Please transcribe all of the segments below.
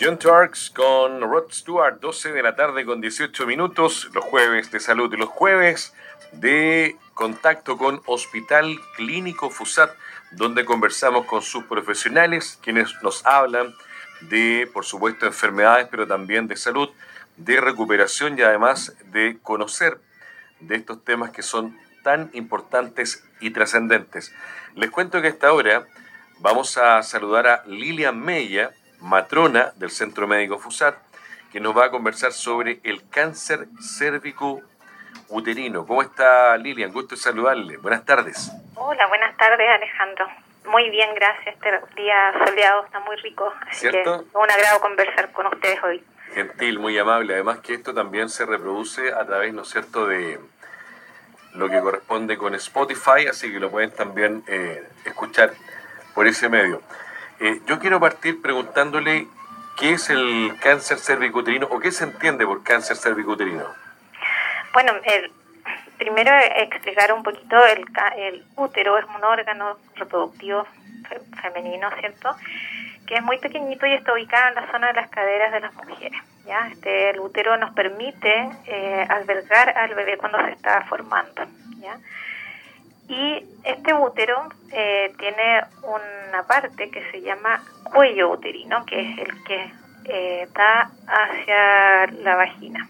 John Turks con Rod Stewart, 12 de la tarde con 18 minutos, los jueves de salud y los jueves de contacto con Hospital Clínico FUSAT, donde conversamos con sus profesionales, quienes nos hablan de, por supuesto, enfermedades, pero también de salud, de recuperación y además de conocer de estos temas que son tan importantes y trascendentes. Les cuento que a esta hora vamos a saludar a Lilian Mella, matrona del Centro Médico FUSAT, que nos va a conversar sobre el cáncer cérvico uterino. ¿Cómo está Lilian? Gusto saludarle. Buenas tardes. Hola, buenas tardes Alejandro. Muy bien, gracias. Este día soleado está muy rico. Así ¿Cierto? que un agrado conversar con ustedes hoy. Gentil, muy amable. Además que esto también se reproduce a través, ¿no es cierto?, de lo que corresponde con Spotify, así que lo pueden también eh, escuchar por ese medio. Eh, yo quiero partir preguntándole qué es el cáncer cervicuterino o qué se entiende por cáncer cervicuterino. Bueno, primero explicar un poquito el, el útero es un órgano reproductivo femenino, ¿cierto? Que es muy pequeñito y está ubicado en la zona de las caderas de las mujeres. ¿ya? Este, el útero nos permite eh, albergar al bebé cuando se está formando. ¿ya? Y este útero eh, tiene una parte que se llama cuello uterino, que es el que eh, da hacia la vagina.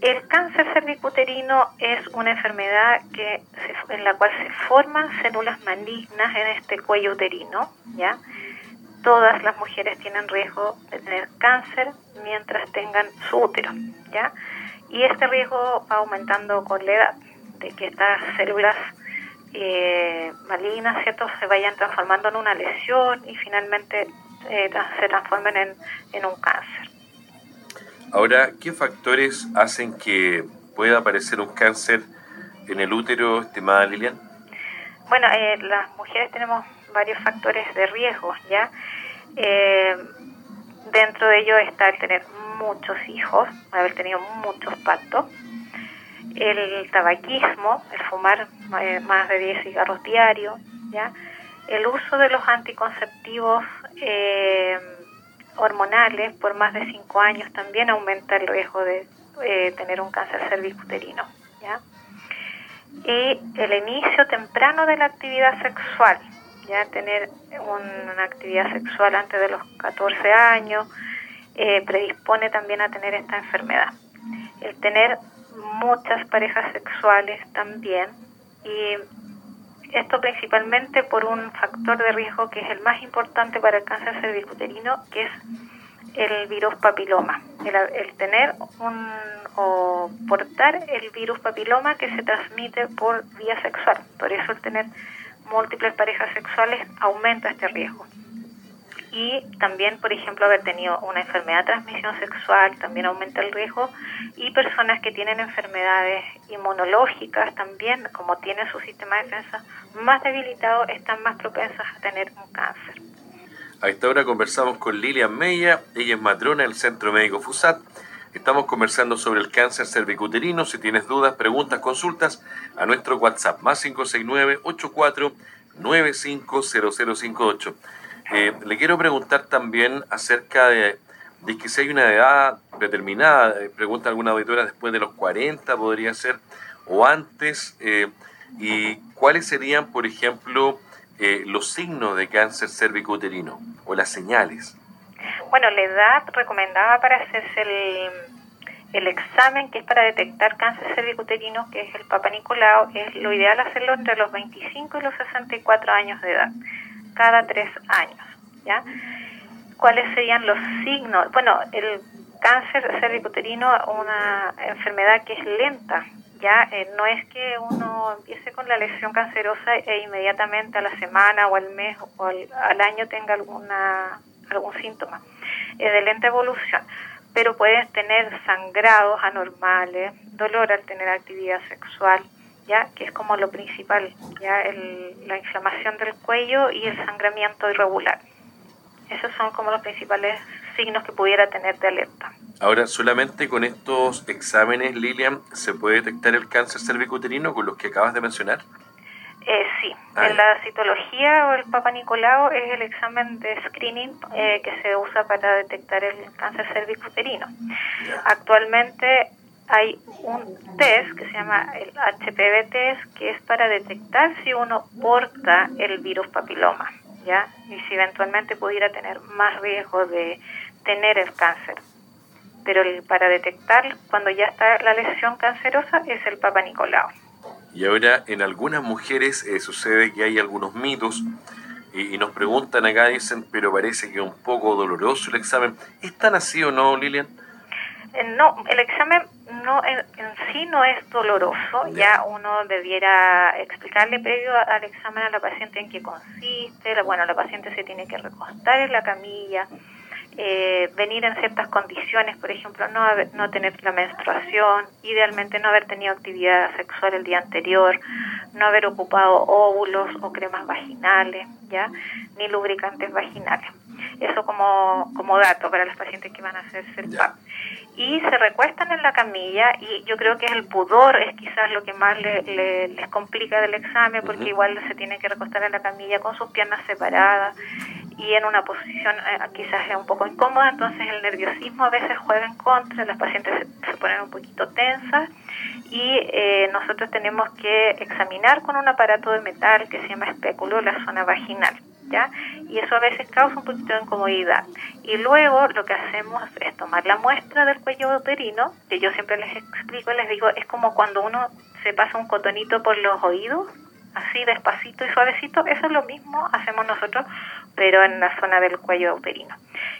El cáncer cervicuterino es una enfermedad que en la cual se forman células malignas en este cuello uterino, ¿ya? Todas las mujeres tienen riesgo de tener cáncer mientras tengan su útero, ¿ya? Y este riesgo va aumentando con la edad, de que estas células eh, malignas, ¿cierto?, se vayan transformando en una lesión y finalmente eh, se transformen en, un cáncer. Ahora, ¿qué factores hacen que pueda aparecer un cáncer en el útero, estimada Lilian? Bueno, eh, las mujeres tenemos varios factores de riesgo, ¿ya? Eh, dentro de ello está el tener muchos hijos, haber tenido muchos pactos, el tabaquismo, el fumar eh, más de 10 cigarros diarios, ¿ya? el uso de los anticonceptivos eh, hormonales por más de 5 años también aumenta el riesgo de eh, tener un cáncer cervicuterino. ¿ya? Y el inicio temprano de la actividad sexual, ya tener una actividad sexual antes de los 14 años, predispone también a tener esta enfermedad. El tener muchas parejas sexuales también y esto principalmente por un factor de riesgo que es el más importante para el cáncer cervicuterino, que es el virus papiloma, el, tener un, o portar el virus papiloma que se transmite por vía sexual. Por eso el tener múltiples parejas sexuales aumenta este riesgo y también, por ejemplo, haber tenido una enfermedad de transmisión sexual también aumenta el riesgo y personas que tienen enfermedades inmunológicas también, como tienen su sistema de defensa más debilitado, están más propensas a tener un cáncer. A esta hora conversamos con Lilian Meya, ella es matrona del Centro Médico FUSAT. Estamos conversando sobre el cáncer cervicuterino. Si tienes dudas, preguntas, consultas, a nuestro WhatsApp, más 569 84 950058. Eh, le quiero preguntar también acerca de, que si hay una edad determinada, eh, pregunta alguna auditora, después de los 40 podría ser, o antes, eh, y cuáles serían, por ejemplo, los signos de cáncer cervicouterino o las señales. Bueno, la edad recomendada para hacerse el, el examen que es para detectar cáncer cervicouterino, que es el Papa Nicolau, es lo ideal hacerlo entre los 25 y los 64 años de edad cada tres años. ¿ya? ¿Cuáles serían los signos? Bueno, el cáncer cervicuterino es una enfermedad que es lenta, ya eh, no es que uno empiece con la lesión cancerosa e inmediatamente a la semana o al mes o al, año tenga alguna algún síntoma. Es de lenta evolución, pero puedes tener sangrados anormales, dolor al tener actividad sexual, ya que es como lo principal, ya la inflamación del cuello y el sangramiento irregular. Esos son como los principales signos que pudiera tener de alerta. Ahora, solamente con estos exámenes, Lilian, ¿se puede detectar el cáncer cervicuterino con los que acabas de mencionar? Eh, sí, ah, en la citología o el Papa Nicolau es el examen de screening eh, que se usa para detectar el cáncer cervicuterino. Actualmente hay un test que se llama el HPV test que es para detectar si uno porta el virus papiloma, ¿ya? Y si eventualmente pudiera tener más riesgo de tener el cáncer. Pero para detectar cuando ya está la lesión cancerosa es el Papa Nicolau. Y ahora en algunas mujeres eh, sucede que hay algunos mitos y, nos preguntan acá, dicen, pero parece que es un poco doloroso el examen. ¿Es tan así o no, Lilian? Eh, no, el examen no en, sí no es doloroso, ya uno debiera explicarle previo al examen a la paciente en qué consiste, bueno, la paciente se tiene que recostar en la camilla, eh, venir en ciertas condiciones, por ejemplo, no, no tener la menstruación, idealmente no haber tenido actividad sexual el día anterior, no haber ocupado óvulos o cremas vaginales, ¿ya? ni lubricantes vaginales. Eso como, como dato para los pacientes que van a hacerse el PAP. Y se recuestan en la camilla y yo creo que el pudor es quizás lo que más le, les complica del examen porque igual se tiene que recostar en la camilla con sus piernas separadas y en una posición eh, quizás es un poco incómoda, entonces el nerviosismo a veces juega en contra, las pacientes se, ponen un poquito tensas y eh, nosotros tenemos que examinar con un aparato de metal que se llama espéculo la zona vaginal. ¿Ya? Y eso a veces causa un poquito de incomodidad. Y luego lo que hacemos es tomar la muestra del cuello uterino, que yo siempre les explico, les digo, es como cuando uno se pasa un cotonito por los oídos, así despacito y suavecito, eso es lo mismo hacemos nosotros, pero en la zona del cuello uterino.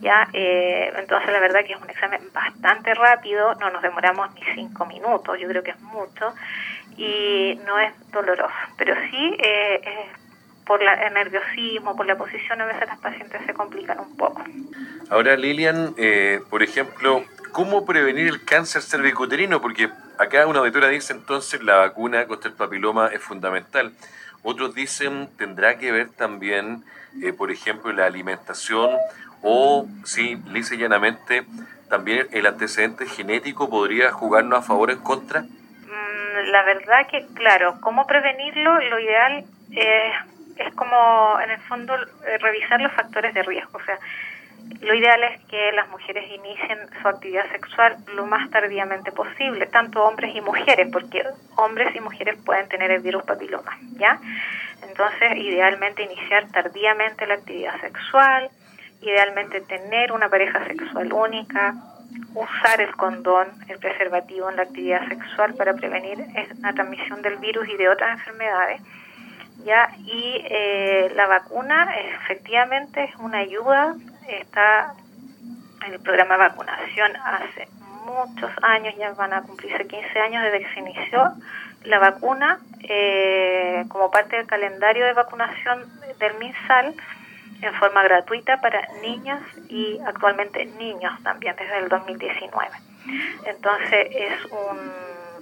¿ya? Eh, entonces la verdad que es un examen bastante rápido, no nos demoramos ni cinco minutos, yo creo que es mucho, y no es doloroso, pero sí eh, por la, el nerviosismo, por la posición, a veces las pacientes se complican un poco. Ahora Lilian, eh, por ejemplo, ¿cómo prevenir el cáncer cervicuterino? Porque acá una auditora dice entonces la vacuna contra el papiloma es fundamental. Otros dicen tendrá que ver también, eh, por ejemplo, la alimentación o, sí, lisa y llanamente, también el antecedente genético podría jugarnos a favor o en contra. Mm, la verdad que, claro, ¿cómo prevenirlo? Lo ideal es como, en el fondo, eh, revisar los factores de riesgo. O sea, lo ideal es que las mujeres inicien su actividad sexual lo más tardíamente posible, tanto hombres y mujeres, porque hombres y mujeres pueden tener el virus papiloma, ¿ya? Entonces, idealmente iniciar tardíamente la actividad sexual, idealmente tener una pareja sexual única, usar el condón, el preservativo en la actividad sexual para prevenir la transmisión del virus y de otras enfermedades. ¿Ya? Y eh, la vacuna efectivamente es una ayuda está en el programa de vacunación hace muchos años, ya van a cumplirse 15 años desde que se inició la vacuna eh, como parte del calendario de vacunación del MinSal en forma gratuita para niñas y actualmente niños también desde el 2019. Entonces es un,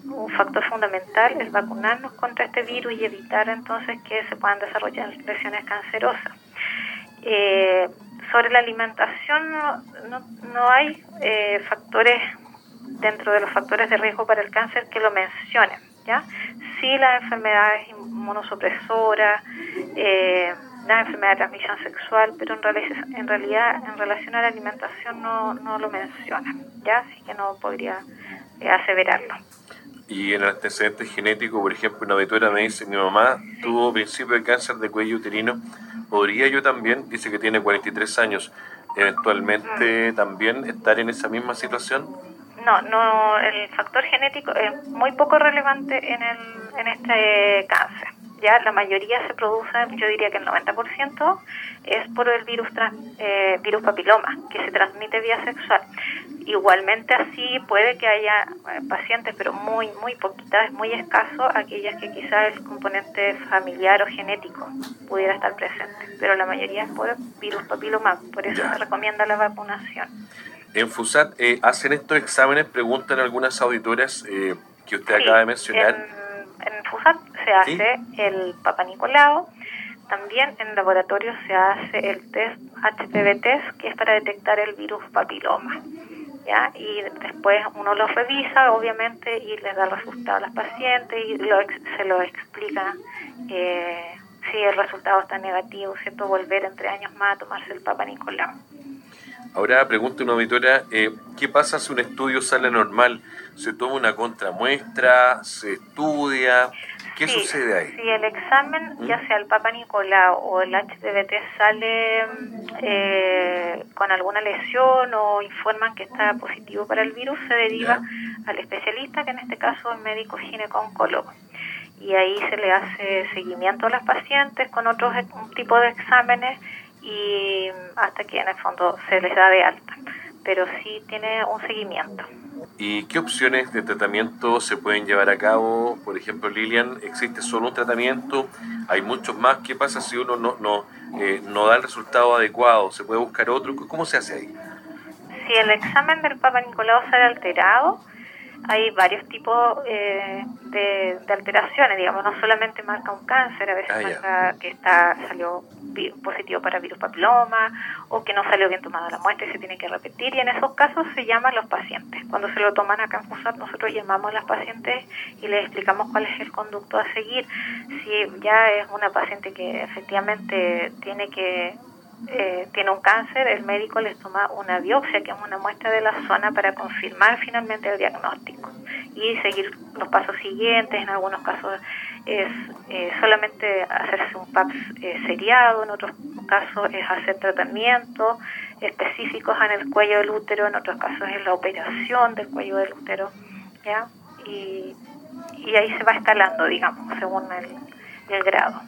un factor fundamental el vacunarnos contra este virus y evitar entonces que se puedan desarrollar lesiones cancerosas. Eh, sobre la alimentación no, no, hay eh, factores dentro de los factores de riesgo para el cáncer que lo mencionen, ¿ya? Sí las enfermedades inmunosupresoras, eh, las enfermedades de transmisión sexual, pero en, realidad, en realidad en relación a la alimentación no, no lo mencionan, ¿ya? Así que no podría eh, aseverarlo. Y en el antecedente genético, por ejemplo, una auditora me dice, mi mamá tuvo principio de cáncer de cuello uterino ¿Podría yo también, dice que tiene 43 años, eventualmente mm. también estar en esa misma situación? No, no, el factor genético es muy poco relevante en, el, en este cáncer ya la mayoría se produce, yo diría que el 90%, es por el virus, eh, virus papiloma, que se transmite vía sexual. Igualmente así puede que haya eh, pacientes, pero muy, muy poquitas, es muy escaso, aquellas que quizás el componente familiar o genético pudiera estar presente, pero la mayoría es por virus papiloma, por eso se recomienda la vacunación. En FUSAT eh, hacen estos exámenes, preguntan algunas auditoras que usted acaba de mencionar en Se hace el Papa Nicolau, también en laboratorio se hace el test HPV test, que es para detectar el virus papiloma. ¿ya? Y después uno los revisa, obviamente, y les da el resultado a las pacientes y se lo explica eh, si el resultado está negativo, ¿cierto? Volver entre años más a tomarse el Papa Nicolau. Ahora pregunta una auditora, eh, ¿qué pasa si un estudio sale normal? ¿Se toma una contramuestra? ¿Se estudia? ¿Qué sucede ahí? Si el examen, ¿Mm? ya sea el Papa Nicolau o el HDBT, sale eh, con alguna lesión o informan que está positivo para el virus, se deriva al especialista, que en este caso es médico gineco-oncólogo. Y ahí se le hace seguimiento a las pacientes con otros tipos de exámenes y hasta que en el fondo se les da de alta, pero sí tiene un seguimiento. ¿Y qué opciones de tratamiento se pueden llevar a cabo? Por ejemplo, Lilian, ¿existe solo un tratamiento? ¿Hay muchos más? ¿Qué pasa si uno no, no, eh, no da el resultado adecuado? ¿Se puede buscar otro? ¿Cómo se hace ahí? Si el examen del Papa Nicolau sale alterado, hay varios tipos eh, de, alteraciones, digamos, no solamente marca un cáncer, a veces ah, marca que está salió positivo para virus papiloma o que no salió bien tomada la muestra y se tiene que repetir y en esos casos se llaman los pacientes. Cuando se lo toman acá en FUSAT nosotros llamamos a las pacientes y les explicamos cuál es el conducto a seguir. Si ya es una paciente que efectivamente tiene que eh, tiene un cáncer, el médico les toma una biopsia, que es una muestra de la zona, para confirmar finalmente el diagnóstico y seguir los pasos siguientes. En algunos casos es eh, solamente hacerse un PAPS eh, seriado, en otros casos es hacer tratamientos específicos en el cuello del útero, en otros casos es la operación del cuello del útero, ¿ya? Y, y ahí se va escalando, digamos, según el grado.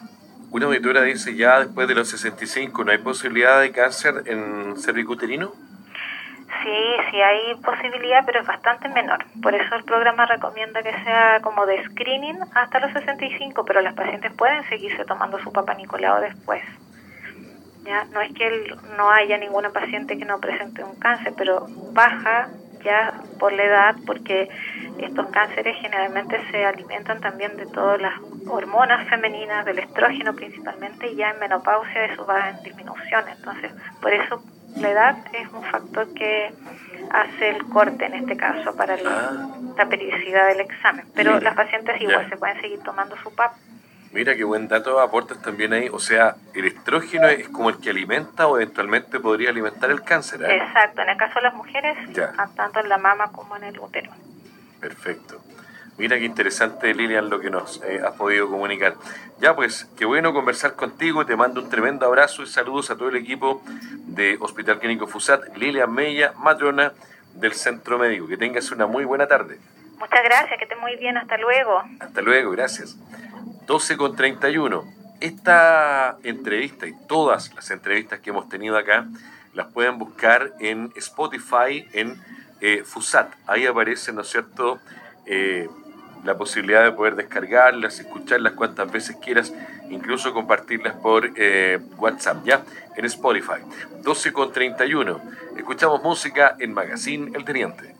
Una auditora dice ya después de los 65 no hay posibilidad de cáncer en cervicuterino. Sí, sí hay posibilidad, pero es bastante menor. Por eso el programa recomienda que sea como de screening hasta los 65, pero las pacientes pueden seguirse tomando su papá Nicolau después. Ya no es que no haya ninguna paciente que no presente un cáncer, pero baja ya por la edad, porque estos cánceres generalmente se alimentan también de todas las hormonas femeninas, del estrógeno principalmente, y ya en menopausia eso va en disminución. Entonces, por eso la edad es un factor que hace el corte en este caso para la, ah. periodicidad del examen. Pero las pacientes igual se pueden seguir tomando su PAP. Mira qué buen dato aportas también ahí. O sea, el estrógeno es como el que alimenta o eventualmente podría alimentar el cáncer. ¿eh? Exacto, en el caso de las mujeres, tanto en la mama como en el útero. Perfecto. Mira qué interesante, Lilian, lo que nos eh, has podido comunicar. Ya pues, qué bueno conversar contigo. Te mando un tremendo abrazo y saludos a todo el equipo de Hospital Clínico FUSAT. Lilian Mella, matrona del Centro Médico. Que tengas una muy buena tarde. Muchas gracias, que esté muy bien. Hasta luego. Hasta luego, gracias. 12 con 31. Esta entrevista y todas las entrevistas que hemos tenido acá las pueden buscar en Spotify, en eh, FUSAT. Ahí aparece, ¿no es cierto?, eh, la posibilidad de poder descargarlas, escucharlas cuantas veces quieras, incluso compartirlas por eh, WhatsApp, ¿ya? En Spotify. 12 con 31. Escuchamos música en Magazine El Teniente.